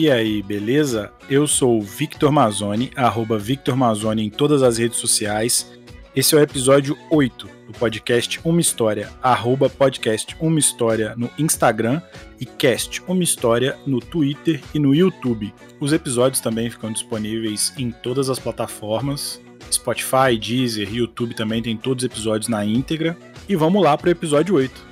E aí, beleza? Eu sou o Victor Mazzoni, arroba Victor Mazzoni em todas as redes sociais. Esse é o episódio 8 do podcast Uma História, arroba podcast Uma História no Instagram e cast Uma História no Twitter e no YouTube. Os episódios também ficam disponíveis em todas as plataformas. Spotify, Deezer, YouTube também tem todos os episódios na íntegra. E vamos lá para o episódio 8.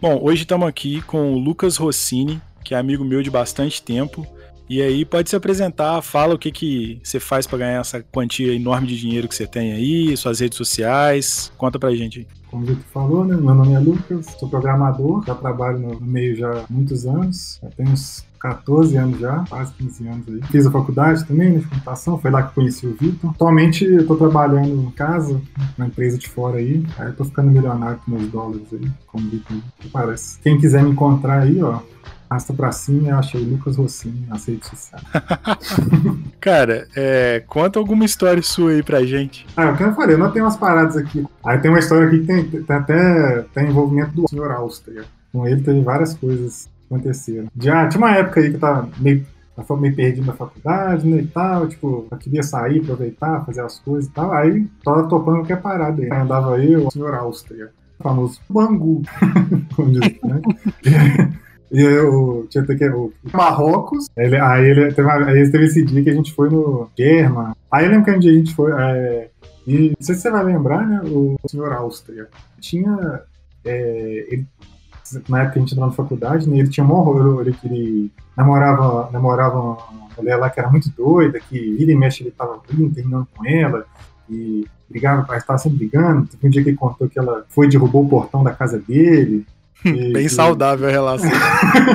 Bom, hoje estamos aqui com o Lucas Rossini, que é amigo meu de bastante tempo. E aí pode se apresentar, fala o que, que você faz para ganhar essa quantia enorme de dinheiro que você tem aí, suas redes sociais, conta pra gente. Como o Vitor falou, né? Meu nome é Lucas, sou programador, já trabalho no meio já há muitos anos, já tenho uns 14 anos já, quase 15 anos aí. Fiz a faculdade também, né, de computação, foi lá que conheci o Vitor. Atualmente eu tô trabalhando em casa, na empresa de fora aí, aí eu tô ficando milionário com meus dólares aí, como o Vitor parece. Quem quiser me encontrar aí, ó, Arrasta pra cima, eu achei Lucas Rossini nas redes sociais. Cara, é, conta alguma história sua aí pra gente. Ah, o que eu falei, eu não tenho umas paradas aqui. Aí tem uma história aqui que tem, tem até tem envolvimento do senhor Áustria. Com ele teve várias coisas que aconteceram. Já tinha uma época aí que eu tava meio eu meio perdido na faculdade, né, e tal, tipo, eu queria sair, aproveitar, fazer as coisas e tal, aí tava topando qualquer parada aí. Andava eu, o senhor Áustria, o famoso Bangu, como diz, né? E eu tinha que o Marrocos. Ele, aí ele teve, aí teve esse dia que a gente foi no Germa. Aí eu lembro que um dia a gente foi. É, e não sei se você vai lembrar, né? O senhor Áustria tinha. É, ele, na época a gente entrou na faculdade, né, ele tinha um horror, ele, ele namorava, namorava uma mulher lá que era muito doida, que vira e mexe ele tava terminando com ela, e brigava, estava sempre brigando. Teve um dia que ele contou que ela foi e derrubou o portão da casa dele. Bem saudável a relação.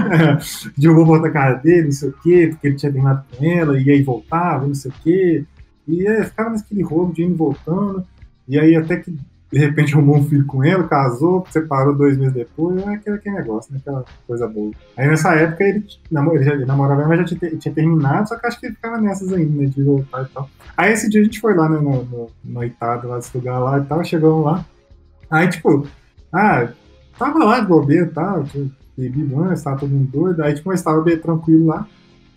Derrubou volta a cara dele, não sei o quê, porque ele tinha terminado com ela, e aí voltava, não sei o quê. E aí ficava naquele rolo de indo voltando. E aí até que de repente arrumou um filho com ela, casou, separou dois meses depois, é aquele, aquele negócio, né? Aquela coisa boa. Aí nessa época ele, ele, já, ele namorava, mas já tinha, tinha, terminado, só que acho que ele ficava nessas ainda, né? De voltar e tal. Aí esse dia a gente foi lá, né? No, no, no Itado, lá desse lugar lá e tal, chegamos lá. Aí, tipo, ah, tava lá bobeira tal, bebi antes, tava todo mundo doido, aí tipo, mas tava bem tranquilo lá.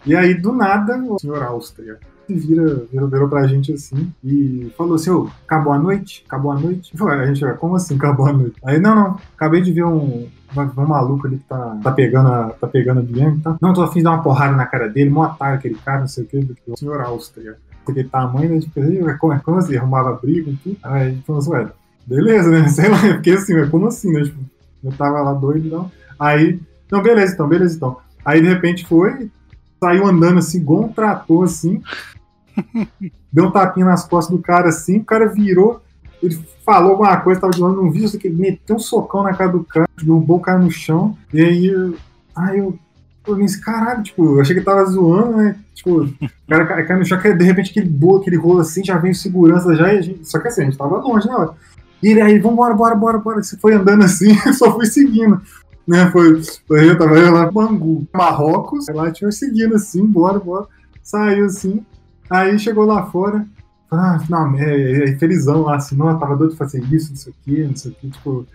E aí, do nada, o senhor Áustria vira, virou, virou pra gente assim e falou assim: oh, acabou a noite? Acabou a noite? A gente, como assim acabou a noite? Aí, não, não, acabei de ver um, um maluco ali que tá, tá pegando a, tá pegando a Bianca, tá? Não, tô afim de dar uma porrada na cara dele, mó otário aquele cara, não sei o que, o senhor Áustria. Aquele tamanho, né? Tipo, como, como assim? Arrumava briga e tudo. Aí a gente falou assim, ué, beleza, né? Sei lá, porque assim, como assim, né? Tipo, eu tava lá doido, não. Aí, não, beleza então, beleza então. Aí de repente foi, saiu andando assim, igual um trator assim. deu um tapinha nas costas do cara assim, o cara virou, ele falou alguma coisa, tava falando um vídeo, que ele meteu um socão na cara do cara, derrubou o cara no chão, e aí, aí eu, eu pensei, caralho, tipo, eu achei que ele tava zoando, né? Tipo, o cara cai no chão, que de repente aquele bolo, aquele rolo assim, já veio segurança já, e a gente, só que assim, a gente tava longe, né? E ele aí, vambora, bora, bora, bora. Você foi andando assim, só fui seguindo. Né, foi, eu tava eu lá Bangu, Marrocos, lá tinha seguindo assim, bora, bora. Saiu assim, aí chegou lá fora, ah, não, é, é, felizão lá, assim, não, tava doido de fazer isso, não sei o que, não sei o que, tipo,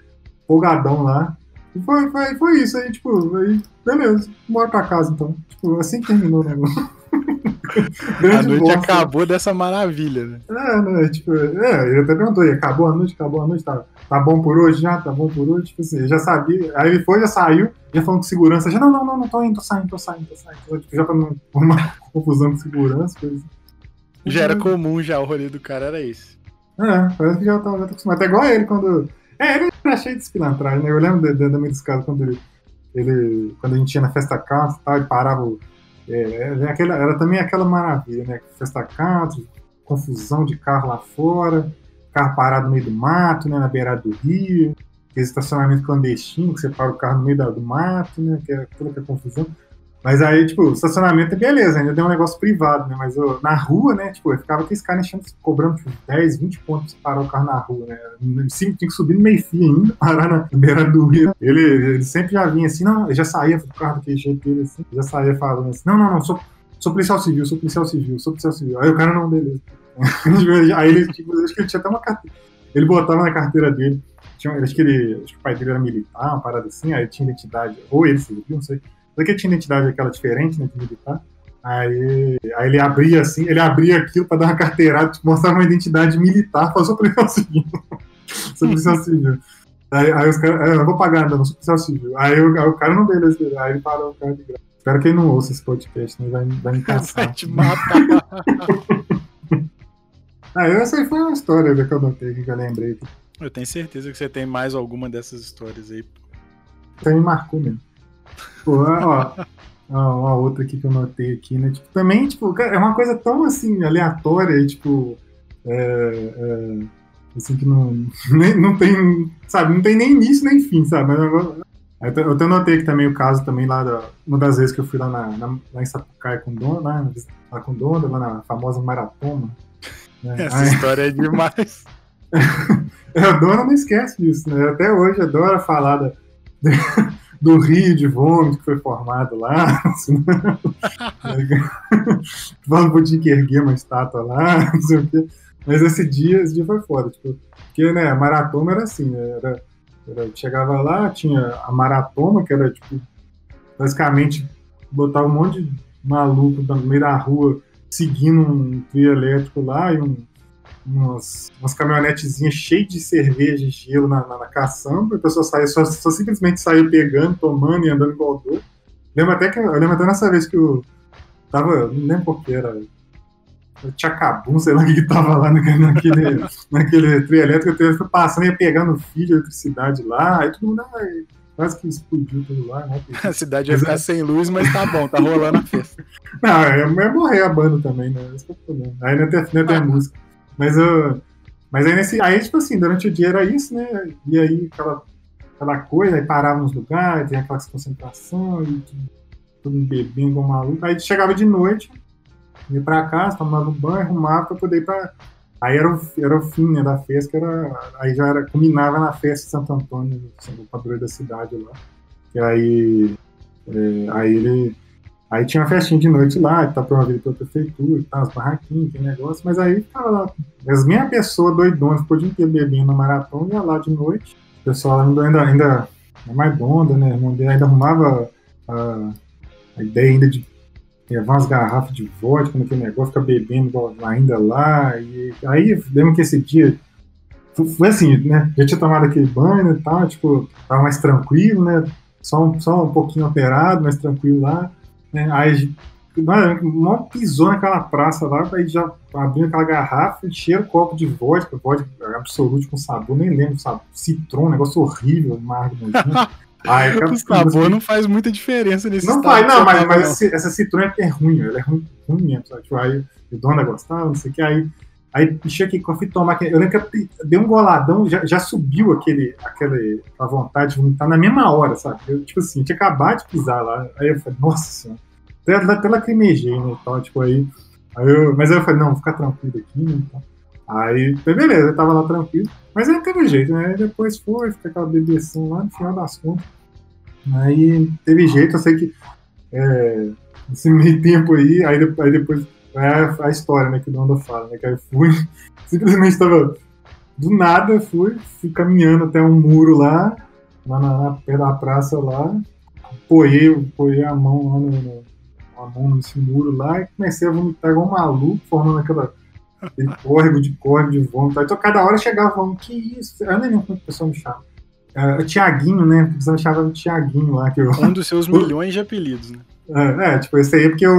folgadão lá. E foi, foi, foi isso aí, tipo, aí, beleza, bora pra casa então. Tipo, assim que terminou o negócio. a noite bosta. acabou dessa maravilha, né? É, né? Tipo, é, ele até perguntou, acabou a noite, acabou a noite, tá, tá bom por hoje já, tá bom por hoje, tipo assim, já sabia. Aí ele foi, já saiu, já falando com segurança, já, não, não, não, não tô indo, tô saindo, tô saindo, tô saindo. Tipo, já pra não uma confusão com segurança, coisa. Assim. Já era comum já, o rolê do cara era esse. É, parece que já tava, já tá acostumado. Até igual ele quando. É, ele era cheio de espilantragem, né? Eu lembro de, de, de, dos casos quando ele, ele. Quando a gente ia na festa casa e tal, ele parava o é, é, aquela, era também aquela maravilha, né? Festa country, confusão de carro lá fora, carro parado no meio do mato, né? Na beirada do rio, aquele estacionamento clandestino, que você para o carro no meio do mato, né? Que é toda aquela confusão. Mas aí, tipo, estacionamento é beleza, ainda deu um negócio privado, né? Mas eu, na rua, né, tipo, eu ficava com esse cara enchendo, cobrando tipo, 10, 20 pontos pra parar o carro na rua, né? Sim, tinha que subir no meio fio ainda, parar na beira do rio. Ele, ele sempre já vinha assim, não, já saía do carro daquele jeito dele, assim, já saía falando assim, não, não, não, sou, sou policial civil, sou policial civil, sou policial civil. Aí o cara, não, beleza. aí ele, tipo, acho que ele tinha até uma carteira ele botava na carteira dele. Tinha, acho, que ele, acho que o pai dele era militar, uma parada assim, aí tinha identidade, ou ele não sei. Que tinha identidade aquela diferente, né, de militar. Aí, aí ele abria assim, ele abria aquilo para dar uma carteirada, tipo, mostrava uma identidade militar, falou, sou policial civil. sou policial civil. Aí, aí os caras, eu não vou pagar, não, sou policial civil. Aí, aí, o cara não veio, aí ele parou o cara de graça. Espero que ele não ouça esse podcast, né? Vai, vai me caçar. Vai te matar. ah, essa aí foi uma história que eu anotei, que eu lembrei. Eu tenho certeza que você tem mais alguma dessas histórias aí. Você me marcou mesmo. Pô, ó, ó, uma outra aqui que eu notei aqui, né? Tipo, também, tipo, é uma coisa tão assim, aleatória, tipo. É, é, assim que não, nem, não tem, sabe, não tem nem início nem fim, sabe? Eu, até notei aqui também o caso também lá da, uma das vezes que eu fui lá, na, na lá em Sapucaí com Dona, lá, lá com Dona, lá na famosa maratona. Né? Essa Aí, história é demais. a Dona não esquece disso, né? Até hoje adora falar da, do rio de vômito que foi formado lá. Falando pro Dick erguer uma estátua lá, não sei o quê. Mas esse dia, esse dia foi foda, tipo, porque, né, a maratona era assim, né, era, era, chegava lá, tinha a maratona, que era, tipo, basicamente botar um monte de maluco no meio da rua seguindo um trio elétrico lá e um, umas, umas caminhonetezinhas cheias de cerveja e gelo na, na, na caçamba, a pessoa saía, só, só simplesmente saía pegando, tomando e andando igual doido. Lembro até que eu lembro até nessa vez que eu tava, não lembro por que era, Tchacabum, sei lá o que tava lá naquele, naquele, trio elétrico, ele foi passando e ia pegando fio de eletricidade lá, aí todo mundo ai, quase que explodiu tudo lá. Né? A cidade ia ficar é... sem luz, mas tá bom, tá rolando a festa. Não, é, é morrer a banda também, né? Esse é o problema. Aí não tem, não tem música. Mas, uh, mas aí, nesse, aí, tipo assim, durante o dia era isso, né? E aí aquela, aquela coisa, aí parava nos lugares, aquela concentração, e todo mundo bebendo maluco. Aí chegava de noite, ia pra casa, tomava um banho, arrumava pra poder ir pra. Aí era o, era o fim né, da festa, era, aí já era, combinava na festa de Santo Antônio, o padroeiro da cidade lá. E aí, é, aí ele. Aí tinha uma festinha de noite lá, que tá promovida pela prefeitura, tá, as barraquinhas, que negócio, mas aí ficava lá. As minhas pessoas doidonas, por dia inteiro bebendo na maratona, ia lá de noite. O pessoal ainda, ainda, é mais bonda, né? Ainda arrumava a, a ideia ainda de levar umas garrafas de vodka naquele negócio, ficar bebendo ainda lá. E aí, lembro que esse dia foi assim, né? Já tinha tomado aquele banho e tal, tipo, tava mais tranquilo, né? Só só um pouquinho operado, mais tranquilo lá. Né? Aí, mano, pisou naquela praça lá, aí já abriu aquela garrafa, encheu o copo de vodka, vodka absoluto com sabor, nem lembro, sabe? Citron, negócio horrível, amargo, Ai, o sabor assim, não faz muita diferença nesse Não faz, não, mas, mas esse, essa citrona é ruim, ela é ruim, ruim mesmo, sabe? Tipo, aí o dono gostava, não sei o que, aí, aí encheu aqui a tomar, eu lembro que dei um goladão, já, já subiu aquele, aquele, a vontade de vomitar na mesma hora, sabe? Eu, tipo assim, tinha acabado de pisar lá, aí eu falei, nossa senhora, até, até lacrimejei, né, tal, tipo, aí, aí eu, mas aí eu falei, não, vou ficar tranquilo aqui, né, então. Aí, beleza, eu tava lá tranquilo. Mas aí teve jeito, né? Depois foi, fica aquela bebeção lá no final das contas. Aí teve jeito, eu sei que é, nesse meio tempo aí, aí, aí depois é a história né, que o Donda fala, né? Que eu fui, simplesmente estava do nada, fui, fui caminhando até um muro lá, lá na, na pé da praça lá, apoiei, apoiei a mão lá no, no, a mão nesse muro lá e comecei a vomitar igual um maluco, formando aquela aquele córrego de córrego de vômito. Então cada hora chegava um, que isso? Eu nem lembro como a pessoa me chama. Uh, o Tiaguinho, né? Você chamava de Tiaguinho lá. Que eu... Um dos seus milhões de apelidos, né? É, é, tipo, esse aí é porque o,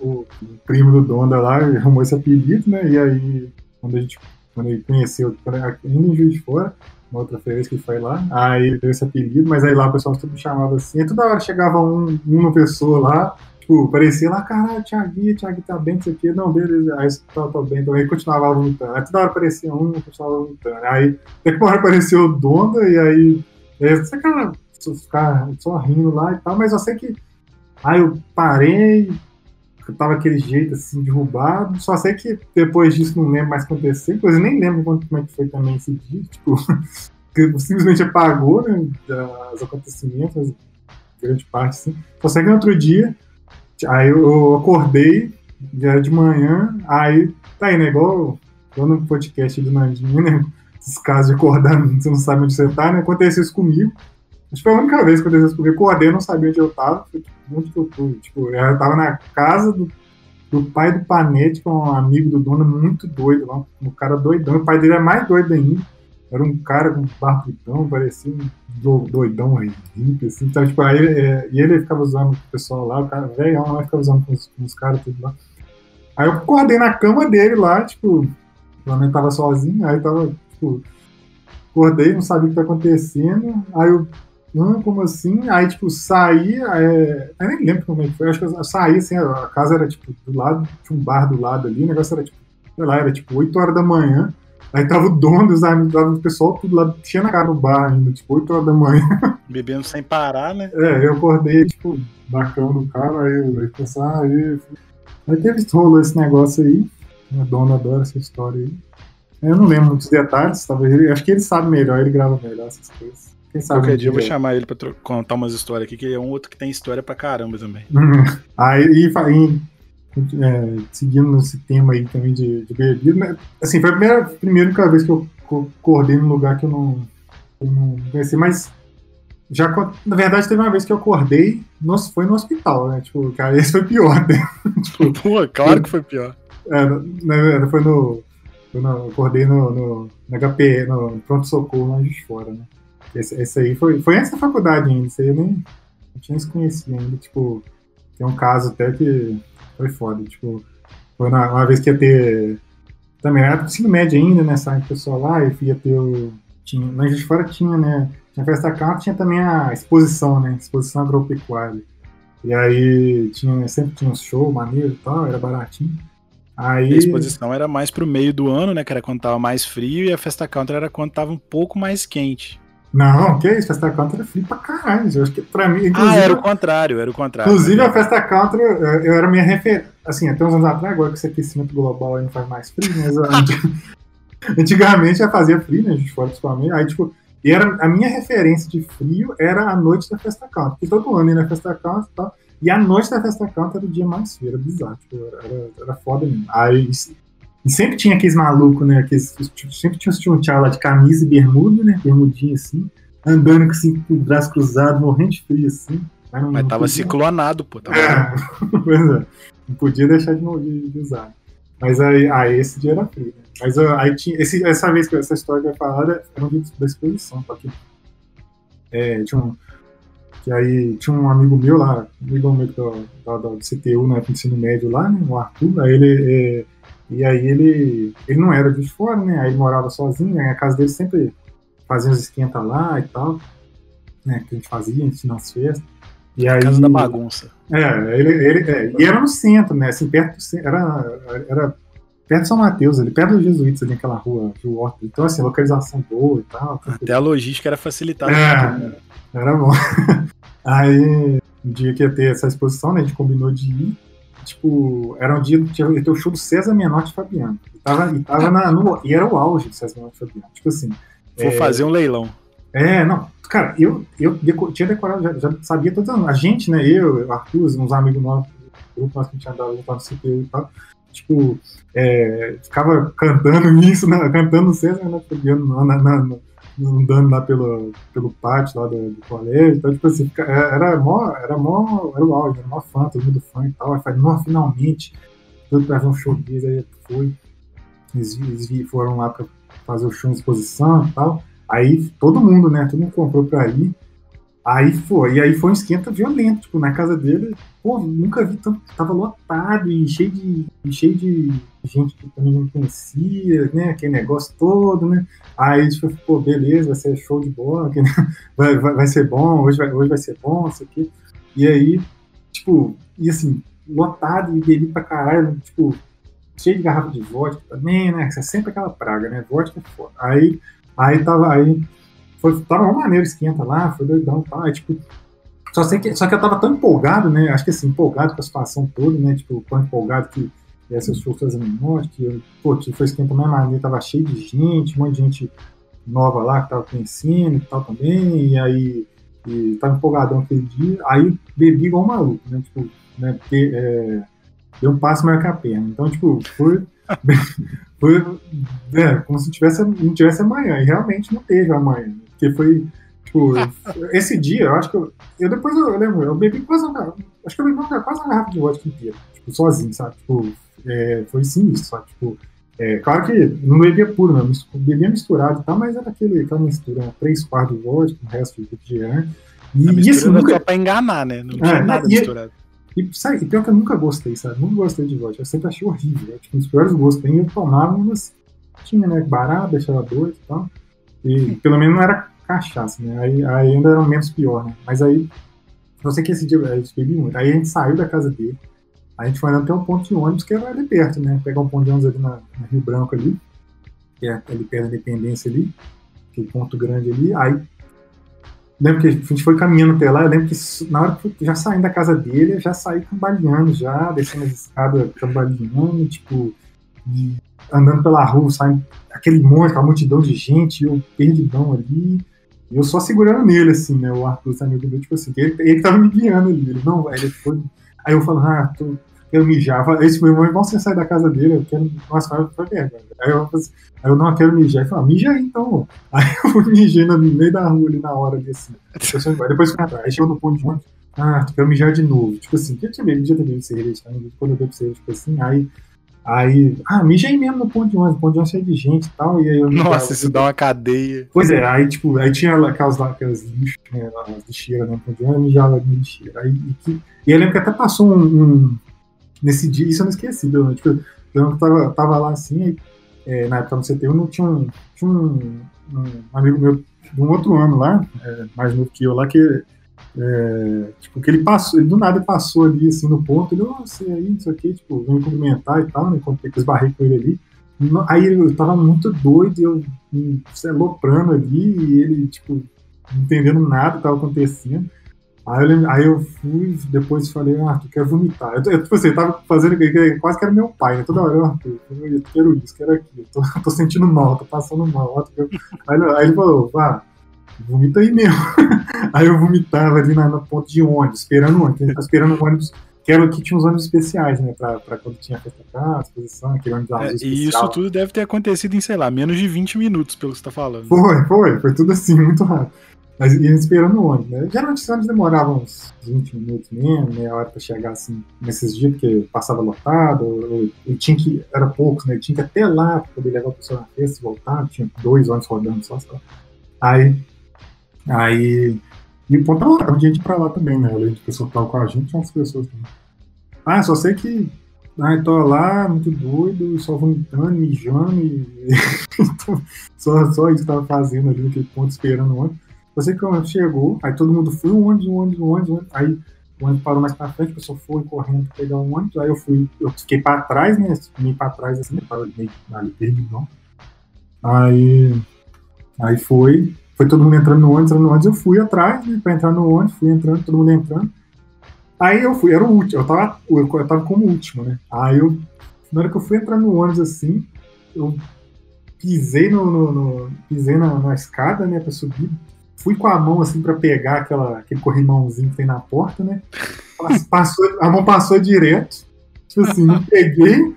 o, primo do Donda lá arrumou esse apelido, né? E aí, quando a gente quando ele conheceu, ainda em Juiz de Fora, uma outra vez que foi lá, aí ele deu esse apelido, mas aí lá o pessoal sempre chamava assim, e toda hora chegava um, uma pessoa lá, Tipo, parecia lá, caralho, Thiaguinho, Thiaguinho tá bem, isso aqui. Não, beleza. Aí tá, tá bem. Então aí continuava vomitando. Aí toda hora aparecia um, continuava vomitando. Aí hora apareceu o Donda, e aí. Essa cara ficar só rindo lá e tal, mas eu sei que. Aí eu parei, eu tava aquele jeito assim, derrubado. Só sei que depois disso não lembro mais acontecer. Pois eu nem lembro como é que foi também esse dia. Tipo, que simplesmente apagou, né? Os acontecimentos, grande parte, assim. Só sei que no outro dia Aí eu acordei, já de manhã, aí tá aí, né? Igual, igual no podcast do Nandinho, né? esses casos de acordar, você não sabe onde você tá, né? Aconteceu isso comigo. Acho que foi a única vez que. Eu acordei, eu não sabia onde eu tava. Foi, tipo, onde que eu? Tipo, eu tava na casa do, do pai do Panete, que é um amigo do dono, muito doido lá. Um cara doidão. O pai dele é mais doido ainda. Era um cara com barbudão, parecia um doidão hippie, assim. Então, tipo, aí, é, e ele ficava usando o pessoal lá, o cara velho lá ficava usando com os, com os caras tudo lá. Aí eu acordei na cama dele lá, tipo, eu nem tava sozinho, aí tava, tipo, acordei, não sabia o que tá acontecendo, aí eu, não, como assim? Aí, tipo, saí, é, eu nem lembro como é que foi, acho que eu saí, assim, a casa era, tipo, do lado, tinha um bar do lado ali, o negócio era, tipo, sei lá, era, tipo, 8 horas da manhã, Aí tava o dono dos amigos, tava o pessoal tudo lá, tinha na cara no bar ainda, tipo, 8 horas da manhã. Bebendo sem parar, né? É, eu acordei, tipo, bacana do cara, aí, aí pensar, ah, aí. Aí teve rolou esse negócio aí. A dona adora essa história aí. Eu não lembro muitos detalhes, talvez ele, acho que ele sabe melhor, ele grava melhor essas coisas. Qualquer dia eu vou chamar ele pra contar umas histórias aqui, que ele é um outro que tem história pra caramba também. aí, e é, seguindo esse tema aí também de, de bebida, né? assim, foi a primeira, primeira vez que eu acordei num lugar que eu não, eu não conheci, mas já, na verdade, teve uma vez que eu acordei, no, foi no hospital, né? Tipo, cara, esse foi pior, né? tipo, Pô, claro que foi pior. É, foi no. No acordei no, no, no HP, no pronto-socorro lá de fora, né? Esse, esse, aí foi, foi antes da faculdade ainda, isso aí eu nem tinha se conhecido ainda. Tipo, tem um caso até que foi foda. Tipo, foi na, uma vez que ia ter. Também era ensino médio ainda, né? Saindo pessoal lá, e ia ter o. Tinha, lá de fora tinha, né? Tinha festa campo, tinha também a exposição, né? Exposição agropecuária. E aí tinha, sempre tinha um show maneiro e tal, era baratinho. Aí... A exposição era mais pro meio do ano, né? Que era quando tava mais frio, e a festa country era quando tava um pouco mais quente. Não, que isso, Festa Country é frio pra caralho. Eu acho que pra mim. Ah, era o contrário, era o contrário. Inclusive, a Festa Country, eu era minha referência. Assim, até uns anos atrás, agora que esse aquecimento global aí não faz mais frio, mas antigamente já fazia frio, né? A gente fora principalmente. Aí, tipo, e era, a minha referência de frio era a noite da Festa Country. Porque todo ano ia na Festa Country e tal. E a noite da Festa Country era o dia mais frio, era bizarro. Tipo, era, era foda mesmo. Aí e sempre tinha aqueles malucos, né? Aqueles, tipo, sempre tinha um tchau lá de camisa e bermuda, né? Bermudinha assim, andando assim, com o braço cruzado, morrendo de frio assim. Mas, não, mas não tava podia... ciclonado, pô. Tava... É, pois é. Não podia deixar de, de, de usar. Mas aí, aí, esse dia era frio, né? Mas aí tinha. Esse, essa vez que essa história que eu falar era um dia da exposição, porque é, tinha um. Que aí tinha um amigo meu lá, um amigo meu do, do, do CTU, né, do ensino médio lá, né, o Arthur, aí ele. É, e aí ele, ele não era de fora, né? Aí ele morava sozinho, né? A casa dele sempre fazia uns esquenta lá e tal, né? Que a gente fazia, a gente nas festas. E aí, casa da bagunça. É, ele, ele, é, e era no centro, né? Assim, perto do centro, era, era perto de São Mateus, ali, perto dos Jesuítas, ali naquela rua de Horta. Então, assim, localização boa e tal. Até a logística era facilitada. É, era bom. aí, um dia que ia ter essa exposição, né? A gente combinou de ir tipo, era um dia que o show do César Menotti e Fabiano. E, tava, e, tava na, no, e era o auge do César Menotti e Fabiano. Tipo assim. Vou é, fazer um leilão. É, não. Cara, eu, eu deco, tinha decorado, já, já, sabia todas A gente, né? Eu, Arthur, uns amigos nossos, grupo nós que tinha dado no CPU e tal. Tipo, é, ficava cantando isso, né, cantando César Fabiano na, na, na andando lá pelo, pelo pátio lá do, do colégio, então, tipo assim, é, era mó, era mó, era o auge, era mó fã, todo mundo fã e tal, aí falei, não, finalmente, tudo pra ver um show deles, aí foi, eles, eles foram lá pra fazer o show em exposição e tal, aí todo mundo, né, todo mundo comprou pra ir, Aí foi, e aí foi um esquenta violento, tipo, na casa dele, pô, nunca vi tanto, tava lotado e cheio de, cheio de gente que também não conhecia, né, aquele negócio todo, né, aí tipo, pô, beleza, vai ser show de bola, vai, vai, vai ser bom, hoje vai, hoje vai ser bom, isso aqui, e aí, tipo, e assim, lotado e bebi pra caralho, tipo, cheio de garrafa de vodka também, né, é sempre aquela praga, né, vodka é foda, aí, aí tava, aí foi, tava uma maneira, esquenta lá, foi doidão, tá? Aí, tipo, só, sei que, só que eu tava tão empolgado, né? Acho que assim, empolgado com a situação toda, né? Tipo, tão empolgado que essas forças menores, que pô, que foi esquenta mais maneira, tava cheio de gente, um monte de gente nova lá que tava conhecendo e tal também, e aí e tava empolgadão aquele dia, aí bebi igual um maluco, né? Tipo, né? Porque, é, deu um passo maior que a perna. Então, tipo, foi foi é, como se tivesse, não tivesse amanhã, e realmente não teve amanhã. Né? Porque foi, tipo, esse dia, eu acho que eu, eu depois eu, eu lembro, eu bebi quase uma, acho que eu bebi uma, quase uma garrafa de vodka inteira, tipo, sozinho, sabe? Tipo, é, foi sinistro, sabe? Tipo, é, claro que não bebia puro, não, bebia misturado e tal, mas era aquele, aquela mistura, três quartos de vodka, o resto de refrigerante. E, e nunca... só pra enganar, né? Não tinha é, nada e, misturado. E, sabe, e pior que eu nunca gostei, sabe? Nunca gostei de vodka. Eu sempre achei horrível. Tipo, os piores gostos. Eu tomava, mas tinha, né? Barato, deixava doido e tal. E pelo menos não era cachaça, né? Aí, aí ainda era menos pior, né? Mas aí, não sei que esse dia a gente muito. Aí a gente saiu da casa dele. A gente foi andando até um ponto de ônibus que era ali perto, né? Pegar um ponto de ônibus ali na, na Rio Branco ali, que é ali perto da Independência ali, aquele ponto grande ali. Aí lembro que a gente foi caminhando até lá, eu lembro que na hora que já saindo da casa dele, eu já saí cambaleando já, descendo as escadas cambaleando, tipo, andando pela rua, saindo aquele monte, aquela multidão de gente, eu perdidão ali, eu só segurando nele, assim, né, o Arthur, amigo dele, tipo assim, ele, ele tava me guiando ali, ele, não, ele foi, aí eu falo, ah, tô, quero mijar. Esse meu irmão, igual você sai da casa dele, eu quero. Nossa, foi vergonha. Aí eu, assim, aí eu não quero mijar. Ele falou, ah, mija aí então. Aí eu mijei no meio da rua ali na hora desse. Assim. Depois fui atrás. Aí chegou no ponto de ônibus. Ah, tu quer mijar de novo. Tipo assim, que eu tinha medo, já teve cerveja, tá? quando eu pra você, tipo assim, aí. Aí, ah, mija aí mesmo no ponto de ônibus, o ponto de ônibus cheio de gente e tal. E aí eu Nossa, isso dá uma cadeia. Pois é, aí tipo, aí tinha aquelas, aquelas lixos, né, as lixeiras no ponto de ônibus, mijava na lixeira. Aí, e, que, e eu lembro que até passou um, um nesse dia, isso eu não esqueci, eu, tipo, eu lembro que tava, tava lá assim, aí, é, na época no CTU, não tinha um, tinha um, um, amigo meu de um outro ano lá, é, mais novo que eu lá, que é, tipo, que ele passou, ele do nada passou ali assim no ponto, ele, você aí, sei que, tipo, vem cumprimentar e tal, né? Quando eu esbarrei com ele ali. Aí eu tava muito doido, eu sei, aloprando ali, e ele, tipo, não entendendo nada que tava acontecendo. Aí eu, aí eu fui, depois falei, ah, tu quer vomitar. Eu, eu, tipo assim, eu tava fazendo, quase que era meu pai, né? Toda hora, eu, Arthur, eu quero isso, quero aquilo, tô, tô sentindo mal, tô passando mal. Aí, aí ele falou, vá, vomita aí mesmo. aí eu vomitava ali na, na ponta de ônibus, esperando o ônibus, esperando o ônibus que, era, que tinha uns ônibus especiais, né, pra, pra quando tinha festa casa, exposição, aquele ônibus é, E isso tudo deve ter acontecido em, sei lá, menos de 20 minutos, pelo que você tá falando. Foi, foi, foi tudo assim, muito rápido. Mas ia esperando o ônibus, né? Geralmente os ônibus demoravam uns 20 minutos mesmo, meia hora pra chegar assim, nesses dias, porque passava lotado, ou, ou tinha que, era poucos, né? Tinha que até lá pra poder levar a pessoa na festa e voltar, tinha dois ônibus rodando só, só. Aí, aí, e o ponto lá, tinha gente pra lá também, né? Além de pessoa que tava com a gente, umas pessoas também. Ah, só sei que ah, tô lá, muito doido, só vomitando, mijando, e só, só isso que tava fazendo ali naquele ponto, esperando o ônibus. Você que o ônibus chegou, aí todo mundo foi, um ônibus, um ônibus, um ônibus, um ônibus. Aí o ônibus parou mais pra frente, a pessoa foi correndo pra pegar um ônibus, aí eu fui, eu fiquei pra trás, né? Meio pra trás assim, para meio ali perdido. Aí, aí foi, foi todo mundo entrando no ônibus, entrando no ônibus, eu fui atrás, né, pra entrar no ônibus, fui entrando, todo mundo entrando. Aí eu fui, era o último, eu tava, eu, tava como último, né? Aí eu, na hora que eu fui entrar no ônibus assim, eu pisei no, no, no pisei na, na, escada, né, pra subir, fui com a mão assim para pegar aquela, aquele corrimãozinho que tem na porta, né? Passou, a mão passou direto. Tipo assim, não peguei,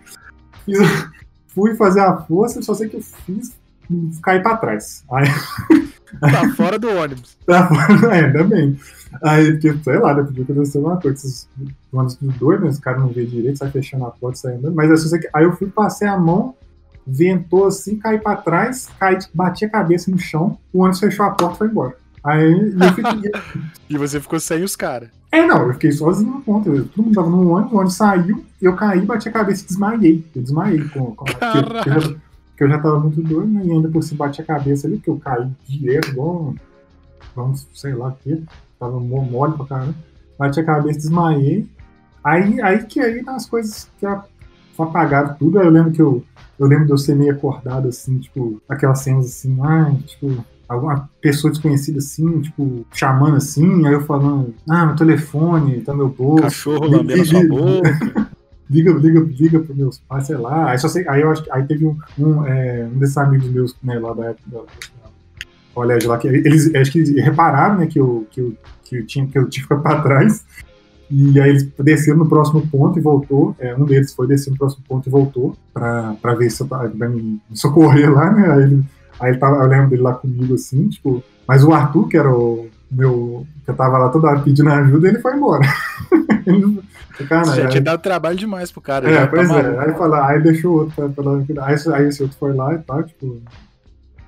fiz, fui fazer a força, só sei que eu fiz cair para trás. Aí, tá fora do ônibus. Tá fora, é, ainda bem. Aí, porque, sei lá, né, podia acontecer uma coisa. Esses ônibus dois, né? Os caras não vê direito, sai fechando a porta, sai andando. Mas que, aí eu fui, passei a mão, ventou assim, caí para trás, caí, bati a cabeça no chão, o ônibus fechou a porta e foi embora. Aí eu fiquei... e você ficou sem os caras. É, não, eu fiquei sozinho na ponta. Todo mundo tava no ônibus, o ônibus saiu, eu caí, bati a cabeça e desmaiei. Eu desmaiei com, com porque, porque, eu já, tava muito doido, né? E ainda por cima bati a cabeça ali, porque eu caí direto, igual. Vamos, sei lá o que. Tava mole pra caramba. Bati a cabeça, desmaiei. Aí, aí que aí as coisas que apagaram tudo. Aí eu lembro que eu eu lembro de eu ser meio acordado, assim, tipo, aquelas cenas assim, ah, tipo, alguma pessoa desconhecida assim, tipo, chamando assim, aí eu falando, ah, meu telefone, tá meu bolso. Cachorro lambendo sua boca. Liga, liga, liga pros meus pais, sei lá. Aí, só sei, aí eu acho aí teve um, um, é, um desses amigos meus, né, lá da época da, colégio lá, que eles acho que eles repararam, né, que eu, que eu, que eu tinha, que eu tinha ficado trás. E aí eles desceram no próximo ponto e voltou. É, um deles foi descer no próximo ponto e voltou pra ver se eu pra me socorrer lá, né? Aí, ele, aí ele tava, eu lembro dele lá comigo, assim, tipo. Mas o Arthur, que era o meu. que eu tava lá toda hora pedindo ajuda, ele foi embora. ele, Cara, já tinha dado trabalho demais pro cara. É, pois tá é. Aí, fala, aí deixou outro pra, pra, aí, aí esse outro foi lá e tal, tipo,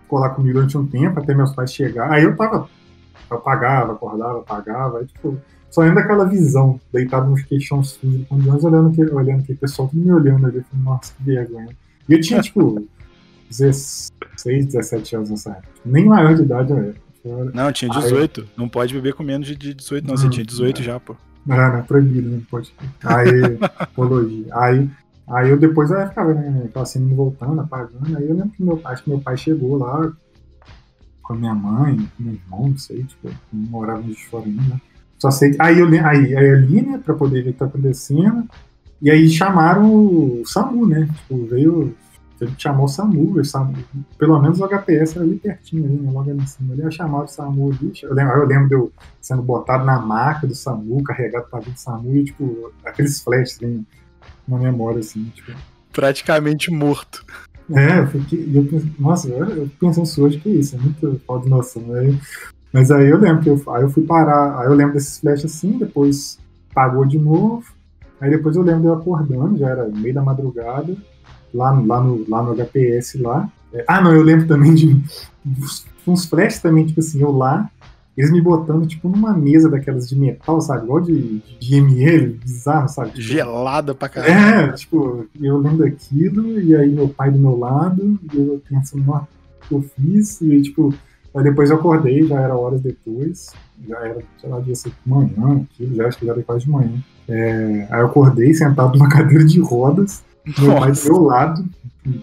ficou lá comigo durante um tempo até meus pais chegar. Aí eu tava. Eu pagava, acordava, pagava, aí, tipo, só ainda aquela visão, deitado nos queixões finos, com anos, olhando aquele, olhando aquele pessoal, tudo me olhando ali, falei, nossa, que vergonha. E eu tinha, tipo, 16, 17 anos nessa época. Nem maior de idade eu era. Não, tinha 18. Aí, não pode beber com menos de 18, não. não você tinha 18 é. já, pô. Não, não, é proibido, não pode. Aí, apologia. Aí, aí eu depois eu ficava, né, aquela cena voltando, apagando. Aí eu lembro que meu acho que meu pai chegou lá com a minha mãe, com meu irmão, não sei, tipo, morávamos de fora ainda, né? Só sei. Aí eu aí, aí eu li, né, pra poder ver o que tá acontecendo. E aí chamaram o SAMU, né? Tipo, veio. Ele chamou o SAMU, o SAMU, pelo menos o HPS era ali pertinho, ali, né, logo ali em cima. Ele chamado o SAMU ali. Eu lembro, eu lembro de eu sendo botado na maca do SAMU, carregado pra vir do SAMU, e tipo, aqueles flashes assim, na memória, assim, tipo. Praticamente morto. É, eu fiquei. Eu pensei, nossa, eu, eu pensando isso hoje, que isso, é muito falta de noção. Aí, mas aí eu lembro que eu, aí eu fui parar, aí eu lembro desses flashes assim, depois pagou de novo. Aí depois eu lembro de eu acordando, já era meio da madrugada, lá, lá, no, lá no HPS lá. É, ah, não, eu lembro também de uns flashes também, tipo assim, eu lá, eles me botando, tipo, numa mesa daquelas de metal, sabe? Igual de, de ML, bizarro, sabe? Tipo, Gelada pra caralho. É, tipo, eu lembro daquilo, e aí meu pai do meu lado, e eu pensando, nossa, o que eu fiz? E, tipo, Aí depois eu acordei, já era horas depois, já era, sei lá, dia ser manhã, aquilo, já acho que já era quase de manhã. É, aí eu acordei sentado numa cadeira de rodas, meu Nossa. pai do meu lado,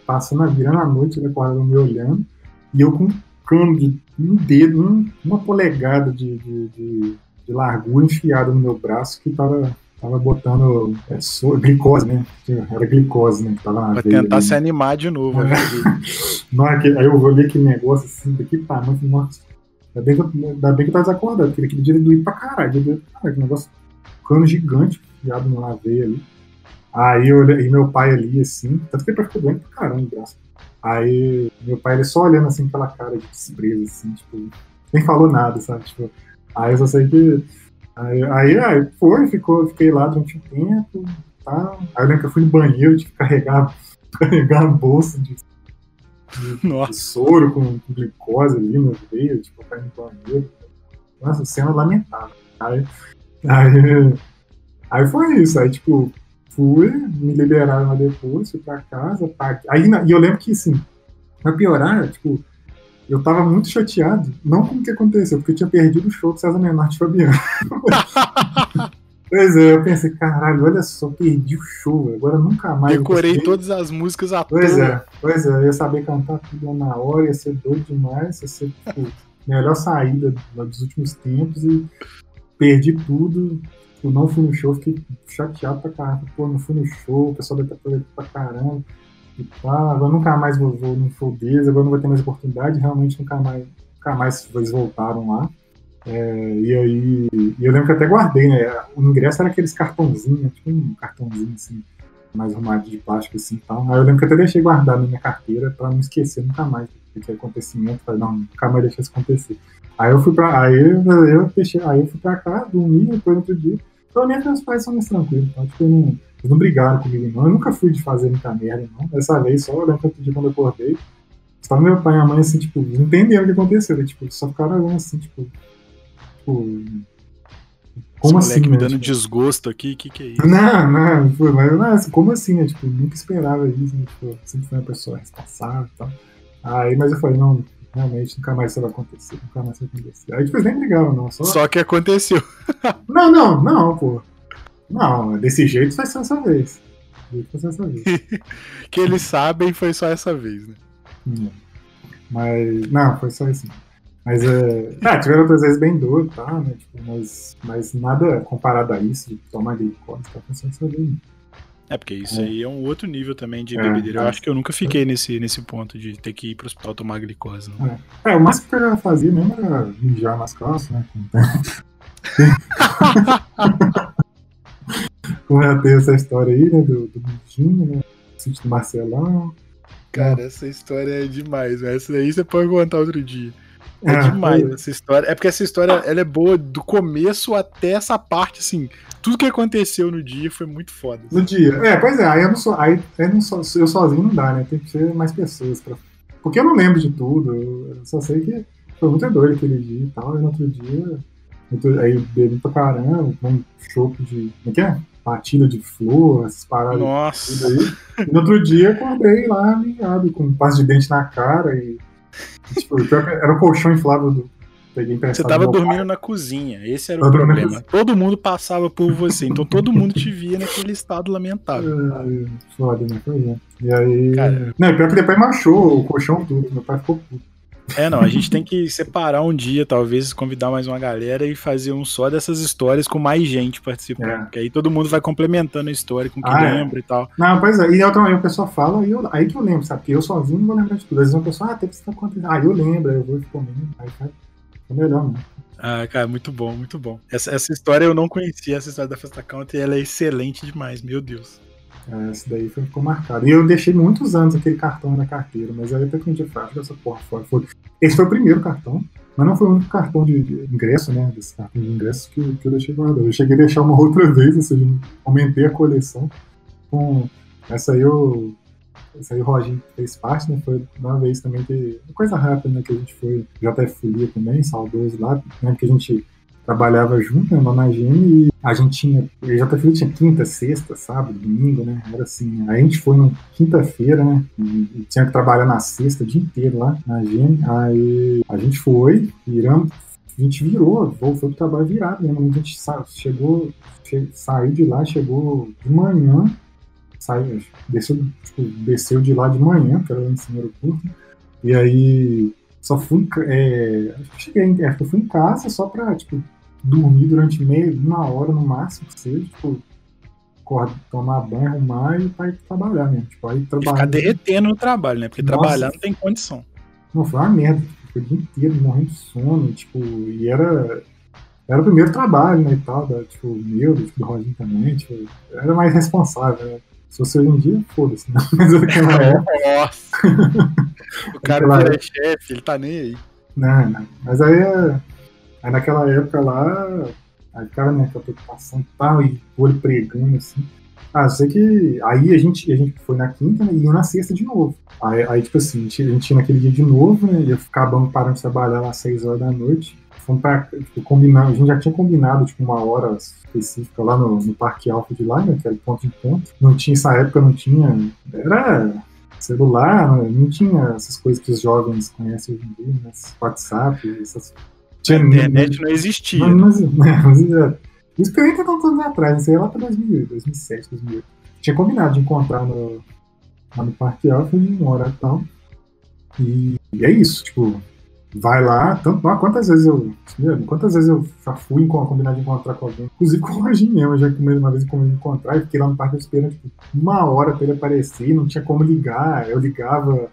passando a virando a noite, ele acordado me olhando, e eu com um cano de um dedo, um, uma polegada de, de, de, de largura enfiada no meu braço que tava tava botando é, so, glicose, né? Era glicose, né? Que tava na veia, tentar se animar de novo. Né? É aí eu olhei aquele negócio assim, daqui pra noite, nossa. Ainda bem, que eu, ainda bem que eu tava desacordado, porque aquele dia doía pra caralho. Doía pra caralho, aquele negócio, cano gigante, enfiado na veia ali. Aí eu olhei, e meu pai ali, assim, tanto que ele ficou doendo pra caramba o braço. Aí meu pai ele só olhando assim, aquela cara de desprezo, assim, tipo, nem falou nada, sabe? Tipo, aí eu só sei que Aí, aí, aí foi, ficou, fiquei lá durante um tempo. Tá? Aí eu lembro que eu fui no banheiro, tive que carregar, carregar a bolsa de, de, de soro com, com, glicose ali no veio, tipo, pra ir no banheiro. Nossa, cena lamentável. Aí, aí, aí foi isso, aí tipo, fui, me liberaram lá depois, fui pra casa, tá, aí, e eu lembro que assim, pra piorar, tipo, eu tava muito chateado, não com o que aconteceu, porque eu tinha perdido o show do César Menarte Fabiano. pois é, eu pensei, caralho, olha só, perdi o show, agora nunca mais. Decorei todas as músicas à Pois toa. é, pois é, eu ia saber cantar tudo na hora, ia ser doido demais, ia ser tipo, melhor saída dos últimos tempos e perdi tudo. Eu não fui no show, fiquei chateado pra caramba. Pô, não fui no show, o pessoal deve estar pra caramba e pá, agora nunca mais vou, vou no show deles, agora não vou ter mais oportunidade, realmente nunca mais, nunca mais eles voltaram lá. É, e aí, e eu lembro que até guardei, né? O ingresso era aqueles cartãozinhos, tipo um cartãozinho assim, mais arrumado de plástico assim tal. Aí eu lembro que até deixei guardado na minha carteira para não esquecer nunca mais aquele acontecimento, falei, não, nunca mais deixar isso acontecer. Aí eu fui pra. Aí eu, eu aí eu fui pra cá, dormi, depois outro dia. Provavelmente meus pais são mais tranquilos, então, tipo, eu não eles não brigaram comigo, não. Eu nunca fui de fazer muita merda, não. Dessa vez, só olhando outro dia quando eu acordei, estava meu pai e minha mãe, assim, tipo, entendendo o que aconteceu. Né? Tipo, só ficaram assim, tipo. tipo como Esse assim? me né? dando tipo, desgosto aqui, o que, que é isso? Não, não, foi, mas não, assim, como assim, né? Tipo, nunca esperava isso, né? Tipo, sempre foi uma pessoa responsável e tal. Aí, mas eu falei, não, realmente, nunca mais isso vai acontecer, nunca mais isso vai acontecer. Aí depois nem brigaram, não. Só, só que aconteceu. não, não, não, pô. Não, desse jeito foi só essa vez. Foi só essa vez. que eles sabem foi só essa vez, né? Hum. Mas. Não, foi só assim. Mas é. Ah, tiveram outras vezes bem duro, tá, né? Tipo, mas, mas nada comparado a isso, de tomar glicose, tá? Foi só essa vez. É, porque isso é. aí é um outro nível também de é, bebedeira. Eu é. acho que eu nunca fiquei nesse, nesse ponto de ter que ir pro hospital tomar glicose. Não. É. é, o máximo que eu fazia mesmo era mijar nas calças, né? como já teve essa história aí, né, do, do Midinho, né, sítio do Marcelão. Cara, essa história é demais, velho. Essa daí você pode contar outro dia. É, é demais essa história. É porque essa história ela é boa do começo até essa parte, assim. Tudo que aconteceu no dia foi muito foda. No dia. É, pois é, aí eu não sou. Aí eu, não eu sozinho não dá, né? Tem que ser mais pessoas. Pra... Porque eu não lembro de tudo. Eu só sei que foi muito doido aquele dia e tal. E no outro dia. Aí bebi pra caramba, com um chope de. Como é que é? Patina de flor, essas paradas. Nossa! Aí. E no outro dia acordei lá, ligado, com um passo de dente na cara e Tipo, era o colchão inflável do. Você tava dormindo pai. na cozinha, esse era o problema. Todo mundo passava por você, então todo mundo te via naquele estado lamentável. É, foda, né? É. E aí. Cara, não, pior que depois machou o colchão tudo, meu pai ficou puto. É, não, a gente tem que separar um dia, talvez, convidar mais uma galera e fazer um só dessas histórias com mais gente participando. É. Porque aí todo mundo vai complementando a história com o que ah, é. lembra é. e tal. Não, pois é, e outra a pessoa fala, e eu, aí que eu lembro, sabe? Porque eu sozinho não vou lembrar de tudo. Às vezes uma pessoa, ah, tem que estar acontecendo. Ah, eu lembro, eu vou comendo, aí tá, tá melhor, né? Ah, cara, muito bom, muito bom. Essa, essa história eu não conhecia, essa história da Festa Country, ela é excelente demais, meu Deus. É, esse daí ficou marcado. E eu deixei muitos anos aquele cartão na carteira, mas aí até que um dia fácil essa porra fora. Foi... Esse foi o primeiro cartão, mas não foi o único cartão de, de ingresso, né? Desse cartão de ingresso que, que eu deixei guardado. Eu cheguei a deixar uma outra vez, ou seja, aumentei a coleção. Com essa aí eu. Essa aí o Roginho fez parte, né? Foi uma vez também que. Coisa rápida, né? Que a gente foi JF Folia também, saudoso lá, né? Que a gente trabalhava junto, né, na GM, e a gente tinha, o JFU tinha quinta, sexta, sábado, domingo, né, era assim, a gente foi na quinta-feira, né, e tinha que trabalhar na sexta o dia inteiro lá na GM, aí a gente foi, viramos, a gente virou, foi pro trabalho virado mesmo, a gente chegou, che, saiu de lá, chegou de manhã, saiu, desceu, tipo, desceu de lá de manhã, que era o ensino curto, e aí só fui, é, cheguei, é, eu fui em casa só pra, tipo, dormir durante meia, uma hora no máximo, que seja, tipo, tomar banho, arrumar e ir trabalhar mesmo. Tipo, aí trabalhar. Ficar derretendo no trabalho, né? Porque Nossa, trabalhar não tem condição. Não, foi uma merda. Foi o dia inteiro morrendo de sono, tipo, e era. Era o primeiro trabalho, né, e tal, da, tipo, meu, tipo, do Roginho também, tipo, era mais responsável, né? Se fosse hoje em dia, foda-se, né? Mas naquela época... Nossa! o cara é chefe, ele tá nem aí. Não, não. Mas aí é Aí naquela época lá, aí cara, né, com a preocupação e tal, e o olho pregando, assim. Ah, sei que. Aí a gente, a gente foi na quinta né, e ia na sexta de novo. Aí, aí tipo assim, a gente, a gente ia naquele dia de novo, né? Ia acabando parando de trabalhar lá às seis horas da noite. Fomos pra, tipo, combinar, a gente já tinha combinado, tipo, uma hora específica lá no, no Parque Alfa de lá, né? Que era o ponto de ponto. Não tinha, essa época não tinha. Era celular, não tinha essas coisas que os jovens conhecem hoje em dia, né? WhatsApp, essas tinha, a internet não existia. Mas, é, isso que eu ainda tantos anos atrás, sei lá pra 2008, 2007, 2008. Tinha combinado de encontrar no, lá no Parque Alfa de uma hora e tal. E, e, é isso, tipo, vai lá, tanto quantas vezes eu. Quantas vezes eu já fui combinar de encontrar com alguém, inclusive com o Roginho mesmo, eu já comi uma vez com encontrar e fiquei lá no parque esperando tipo, uma hora pra ele aparecer, não tinha como ligar, eu ligava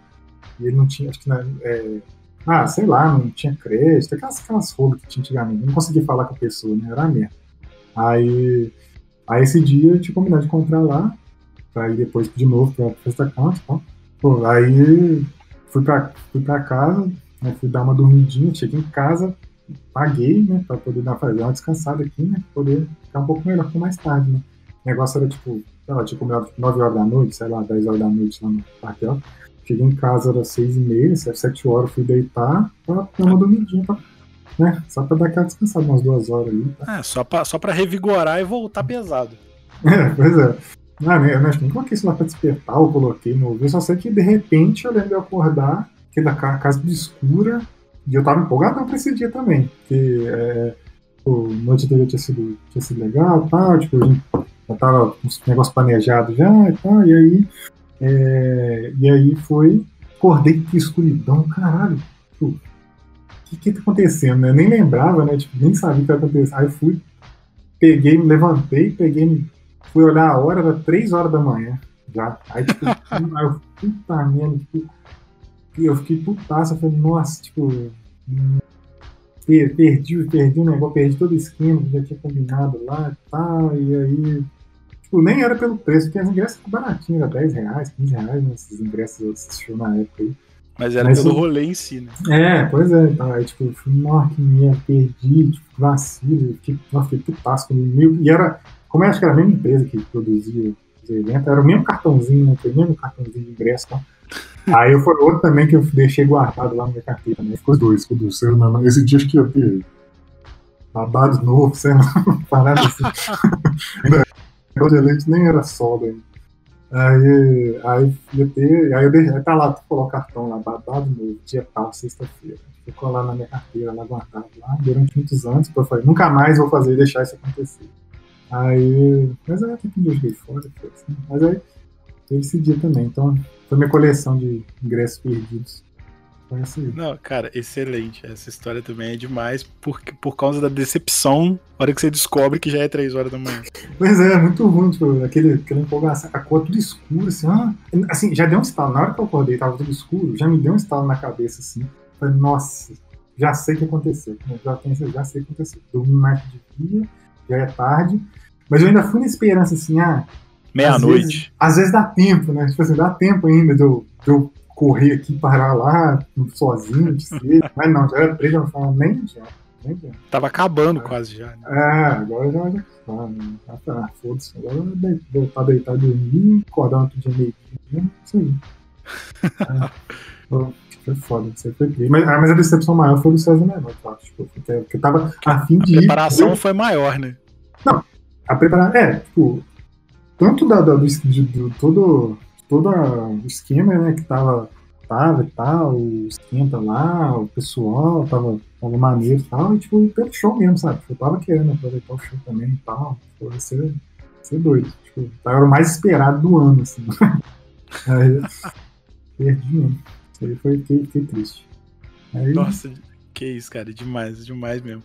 e ele não tinha, acho que na, é, ah, sei lá, não tinha crédito, aquelas, aquelas rolas que tinha antigamente. Não conseguia falar com a pessoa, né? Era merda. Aí, aí esse dia eu tinha combinado de encontrar lá, pra ir depois de novo pra festa tal. Pô, aí fui pra, fui pra casa, né, fui dar uma dormidinha, cheguei em casa, paguei, né, pra poder dar, fazer uma descansada aqui, né, poder ficar um pouco melhor com mais tarde, né. O negócio era tipo, sei lá, combinado 9 horas da noite, sei lá, 10 horas da noite lá no parque, Cheguei em casa, era seis e meia, sete horas, fui deitar, pra dar uma dormidinha, pra, né? Só pra dar aquela descansada, umas duas horas ali. Tá? É, só pra, só pra revigorar e voltar pesado. É, pois é. Não, né, eu acho que nem coloquei isso lá pra despertar, eu coloquei no ouvido, só sei que de repente eu lembro de acordar, que da casa escura, e eu tava empolgado pra esse dia também, porque é, noite anterior tinha sido, tinha sido legal e tal, tipo, já tava com os negócios planejados já e tal, e aí é, e aí foi, acordei que escuridão, caralho. O que que tá acontecendo, né? Eu nem lembrava, né? Tipo, nem sabia o que ia acontecer. Aí fui, peguei, me levantei, peguei, fui olhar a hora, era 3 horas da manhã já. Aí, tipo, aí eu, puta merda, tipo, eu fiquei putaço, eu falei, nossa, tipo, perdi, perdi o negócio, perdi todo o esquema que já tinha combinado lá e tal, e aí tipo, nem era pelo preço, porque os ingressos eram baratinhos, era 10 reais, 15 reais, né, esses ingressos eu assisti na época aí. Mas era Mas, pelo rolê em si, né? É, pois é, então, aí, tipo, eu fui, nossa, que merda, perdi, tipo, vacilo, fiquei, nossa, fiquei putaço comigo, e era, como eu acho que era a mesma empresa que produzia os eventos, era o mesmo cartãozinho, né, o mesmo cartãozinho de ingresso, então, Aí foi outro também que eu deixei guardado lá na minha carteira, né? Ficou dois, ficou do seu, não, esse dia acho que ia ter babado novo, sei lá, parada assim. o de leite nem era solda ainda. Aí, aí ia ter, aí eu deixei, aí tá lá, tu colocou o cartão lá, babado novo, dia tal, sexta-feira. Ficou lá na minha carteira, lá guardado lá, durante muitos anos, depois eu falei, nunca mais vou fazer deixar isso acontecer. Aí, mas aí que um dia eu joguei fora, assim, mas aí teve esse dia também, então foi minha coleção de ingressos perdidos. Foi essa aí. Não, cara, excelente. Essa história também é demais por, por causa da decepção na hora que você descobre que já é 3 horas da manhã. Pois é, muito ruim, tipo, aquele, aquela empolgação, a cor tudo escura, assim, ah, assim, já deu um estalo. Na hora que eu acordei, tava tudo escuro, já me deu um estalo na cabeça, assim. Falei, nossa, já sei o que aconteceu. Já, pensei, já sei o que aconteceu. Dormi mais de dia, já é tarde, mas eu ainda fui na esperança, assim, ah, Meia-noite. Às, às, vezes dá tempo, né? Tipo assim, dá tempo ainda de eu, de eu correr aqui, parar lá, sozinho, de ser. Mas não, já era três, eu não falava nem já. Nem já. Tava acabando é. quase já. Né? É, agora já já ah, né? ah, foda-se. Agora eu vou voltar a deitar dormir, acordar outro dia meio dia, isso aí. é. Foi foda, isso foi triste. Mas, ah, mas a decepção maior foi do César Menor, tá? Tipo, porque, eu tava a fim de. A preparação ir, foi maior, né? Não, a preparação. É, tipo, tanto da, da do, de, de, todo, todo o esquema né, que tava, tava e tal, o esquenta lá, o pessoal tava, tava maneiro e tal, e tipo, pelo show mesmo, sabe? Eu tava querendo aproveitar o show também e tal, tipo, ser, ser doido. Tipo, era o mais esperado do ano, assim. Aí, perdi mesmo. Isso aí foi, fiquei, fiquei triste. Aí, Nossa, que isso, cara, demais, demais mesmo.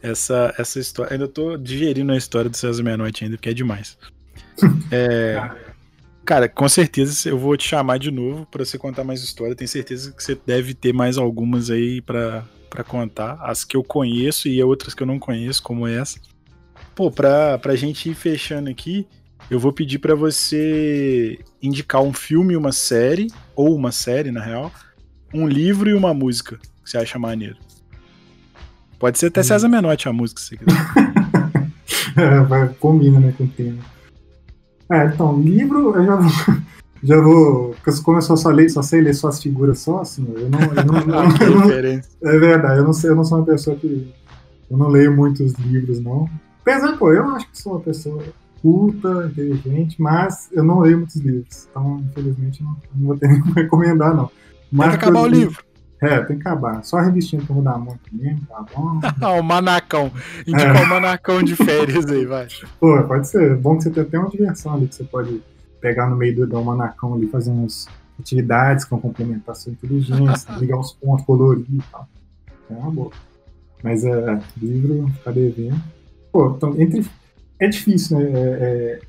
Essa, essa história. Ainda tô digerindo a história do César Meia-Noite ainda, porque é demais. É, cara, com certeza eu vou te chamar de novo para você contar mais história. Tenho certeza que você deve ter mais algumas aí para contar. As que eu conheço e outras que eu não conheço, como essa. Pô, pra, pra gente ir fechando aqui, eu vou pedir para você indicar um filme, uma série, ou uma série, na real, um livro e uma música que você acha maneiro. Pode ser até hum. César Menotti a música, se você quiser. é, vai, combina, né, com o tema. É, então, livro, eu já vou. Já vou. Como eu só, só, leio, só sei ler só as figuras só, assim, eu não. Eu não, não, eu não é verdade, eu não, sei, eu não sou uma pessoa que. Eu não leio muitos livros, não. Apesar, pô, eu acho que sou uma pessoa culta, inteligente, mas eu não leio muitos livros. Então, infelizmente, não, não vou ter nem como recomendar, não. Mas acabar o livro. É, tem que acabar. Só a revistinha vou dar muito mesmo, tá bom? ah, o Manacão. Indica é. o Manacão de férias aí, vai. Pô, pode ser. Bom que você tem até uma diversão ali que você pode pegar no meio do, do Manacão ali, fazer umas atividades que vão complementar a sua inteligência, ligar os pontos, colorir e tal. É uma boa. Mas é, livro, ficar devendo. Pô, então, entre. É difícil, né? É, é,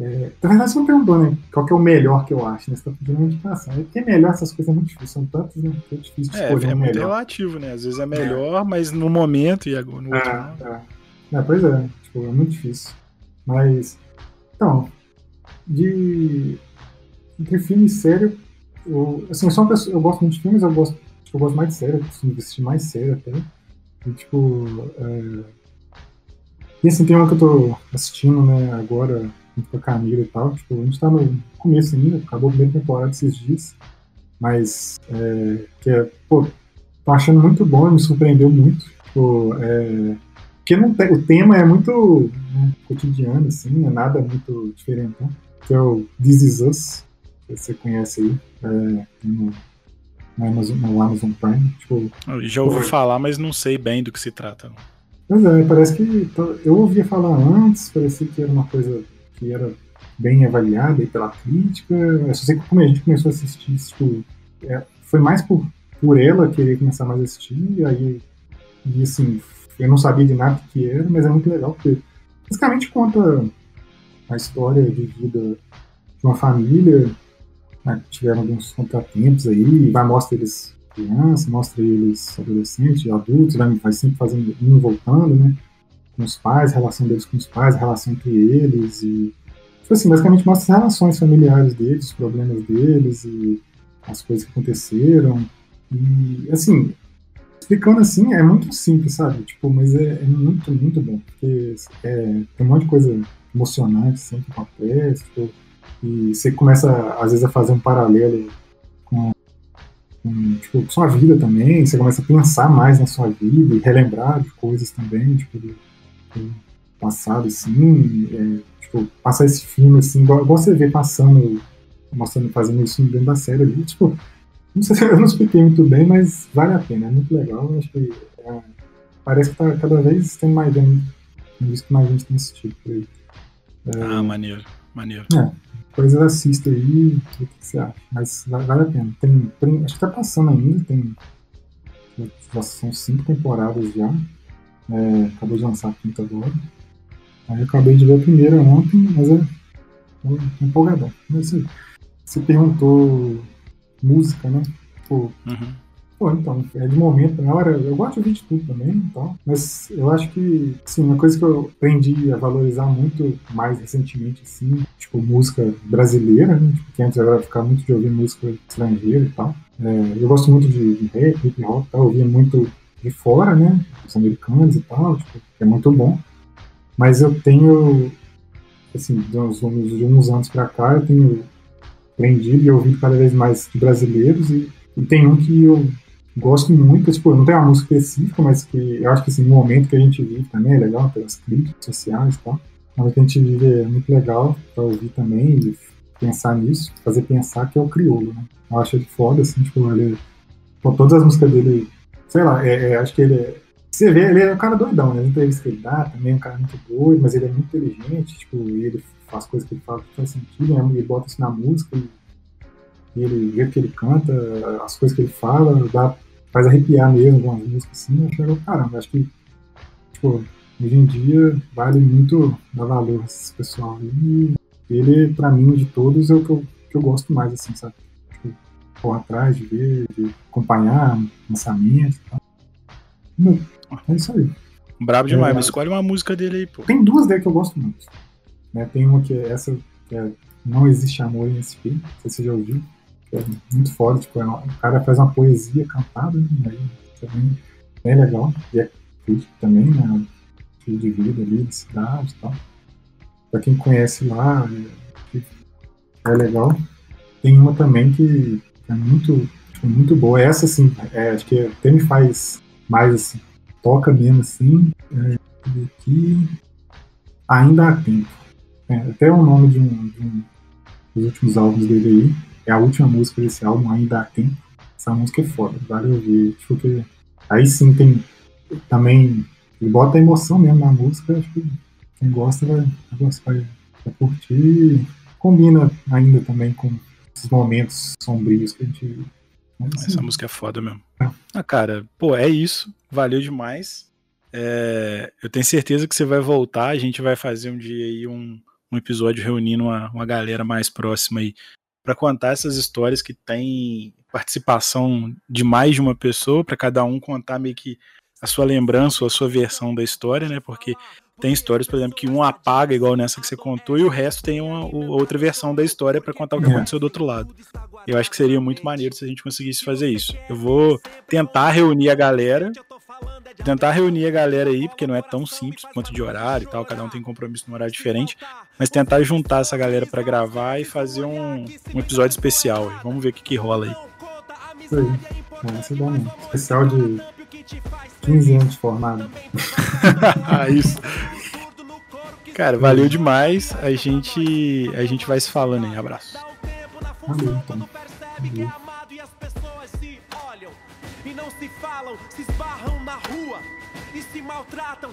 é, na verdade, você não perguntou, né? Qual que é o melhor que eu acho, né? Você tá pedindo uma indicação. É que é melhor essas coisas é muito difícil, são tantas, né? Que é difícil de é, escolher. É, é muito melhor. relativo, né? Às vezes é melhor, é. mas no momento e agora no outro. É, é. é, pois é, tipo, é muito difícil. Mas. Então, de. Entre filme e série, eu, assim, eu sou uma pessoa. Eu gosto muito de filmes, eu gosto, tipo, eu gosto mais de série, eu costumo assistir mais série até. E, tipo. É... E assim, tem uma que eu tô assistindo, né, agora com a Camila e tal. Tipo, a gente tá no começo ainda, acabou a primeira temporada esses dias. Mas, é, que é, pô, tô achando muito bom, me surpreendeu muito. Tipo, é, porque não tem, o tema é muito né, cotidiano, assim, não é nada muito diferente. Né? Que é o This Is Us, que você conhece aí, é, no, no, Amazon, no Amazon Prime. Tipo, eu já ouvi pô, falar, mas não sei bem do que se trata. Pois é, parece que. Eu ouvia falar antes, parecia que era uma coisa que era bem avaliada pela crítica. Eu só sei que a gente começou a assistir, tipo, é, foi mais por, por ela querer começar mais a assistir, aí, e assim, eu não sabia de nada que era, mas é muito legal, porque basicamente conta a história de vida de uma família, né, tiveram alguns contratempos aí, vai mostra eles crianças, mostra eles adolescentes, adultos, vai, vai sempre fazendo, indo voltando, né? Com os pais, a relação deles com os pais, a relação entre eles, e tipo assim, basicamente mostra as relações familiares deles, os problemas deles e as coisas que aconteceram. E, assim, explicando assim, é muito simples, sabe? Tipo, mas é, é muito, muito bom. Porque é, tem um monte de coisa emocionante assim, que acontece. Tipo, e você começa, às vezes, a fazer um paralelo com, com tipo, sua vida também. Você começa a pensar mais na sua vida e relembrar de coisas também, tipo, do passado, assim. É, tipo, passar esse filme, assim, igual, igual você vê passando, mostrando, fazendo isso dentro da série ali. Tipo, não sei se eu não expliquei muito bem, mas vale a pena, é muito legal. Acho que é, parece que tá cada vez tem mais gente, visto mais gente tem assistido por aí. É, ah, maneiro, maneiro. É, coisa assista aí, o que você acha. Mas vale, vale a pena. Tem, tem, acho que tá passando ainda, tem. Já são cinco temporadas já. É, acabou de lançar a quinta agora. Aí eu acabei de ver a primeira ontem, mas é, é empolgadão. Mas, você perguntou música, né? Pô, uhum. pô, então, é de momento, na hora, eu gosto de ouvir de tudo também, então, mas eu acho que, assim, uma coisa que eu aprendi a valorizar muito mais recentemente, assim, tipo, música brasileira, né? Tipo, que antes era ficar muito de ouvir música estrangeira e tal. É, eu gosto muito de, de rap, hip hop, tá? eu ouvia muito de fora, né? Os americanos e tal, tipo, é muito bom. Mas eu tenho, assim, de uns, de uns anos pra cá, eu tenho aprendido e ouvido cada vez mais de brasileiros e, e, tem um que eu gosto muito, tipo, não tem uma música específica, mas que eu acho que assim, momento que a gente vive também é legal, pelas críticas sociais e tal. O que a gente vive é muito legal para ouvir também e pensar nisso, fazer pensar que é o crioulo, né? Eu acho ele foda, assim, tipo, ele, com todas as músicas dele, sei lá, é, é, acho que ele é, você vê, ele é um cara doidão, né? As entrevistas que ele dá também é um cara muito doido, mas ele é muito inteligente, tipo, ele as coisas que ele fala que faz sentido, né? ele bota isso na música e, e ele, o que ele canta, as coisas que ele fala, dá, faz arrepiar mesmo algumas músicas assim, acho legal, caramba, acho que, tipo, hoje em dia vale muito dar valor a esse pessoal e ele, pra mim, de todos, é o que eu, que eu gosto mais, assim, sabe? Correr atrás de ver, de acompanhar lançamentos e tal. É isso aí. Brabo demais, é, mas escolhe uma música dele aí, pô. Tem duas dele que eu gosto muito. Né? Tem uma que é essa, que é Não Existe Amor em SP, não sei se você já ouviu, é muito foda, tipo, é o cara faz uma poesia cantada, né? Aí, também bem legal, e é crítico também, né? Estilo de vida ali, de cidade e tal. Pra quem conhece lá, é, é legal. Tem uma também que é muito, tipo, muito boa. Essa, assim, é, acho que até me faz mais, assim, toca mesmo, assim. É, aqui ainda há tempo. É, até o nome de um, de um, dos últimos álbuns dele aí. É a última música desse álbum, Ainda Há Tempo. Essa música é foda, vale ouvir. Tipo, aí sim tem também. Ele bota a emoção mesmo na música. Acho que quem gosta vai, vai, vai, vai curtir. Combina ainda também com esses momentos sombrios que a gente mas, Essa assim, música é foda mesmo. É. Ah, cara, pô, é isso. Valeu demais. É, eu tenho certeza que você vai voltar. A gente vai fazer um dia aí um, um episódio reunindo uma, uma galera mais próxima aí para contar essas histórias que tem participação de mais de uma pessoa, para cada um contar meio que a sua lembrança ou a sua versão da história, né? Porque tem histórias, por exemplo, que um apaga, igual nessa que você contou, e o resto tem uma, outra versão da história para contar o que é. aconteceu do outro lado. Eu acho que seria muito maneiro se a gente conseguisse fazer isso. Eu vou tentar reunir a galera tentar reunir a galera aí, porque não é tão simples quanto de horário e tal, cada um tem compromisso num horário diferente, mas tentar juntar essa galera para gravar e fazer um, um episódio especial. Vamos ver o que, que rola aí. Isso aí. Bom? Especial de 15 anos formado. ah, isso. Cara, valeu demais. A gente, a gente vai se falando aí. Abraço. Valeu, então. Valeu e não se falam, se esbarram na rua e se maltratam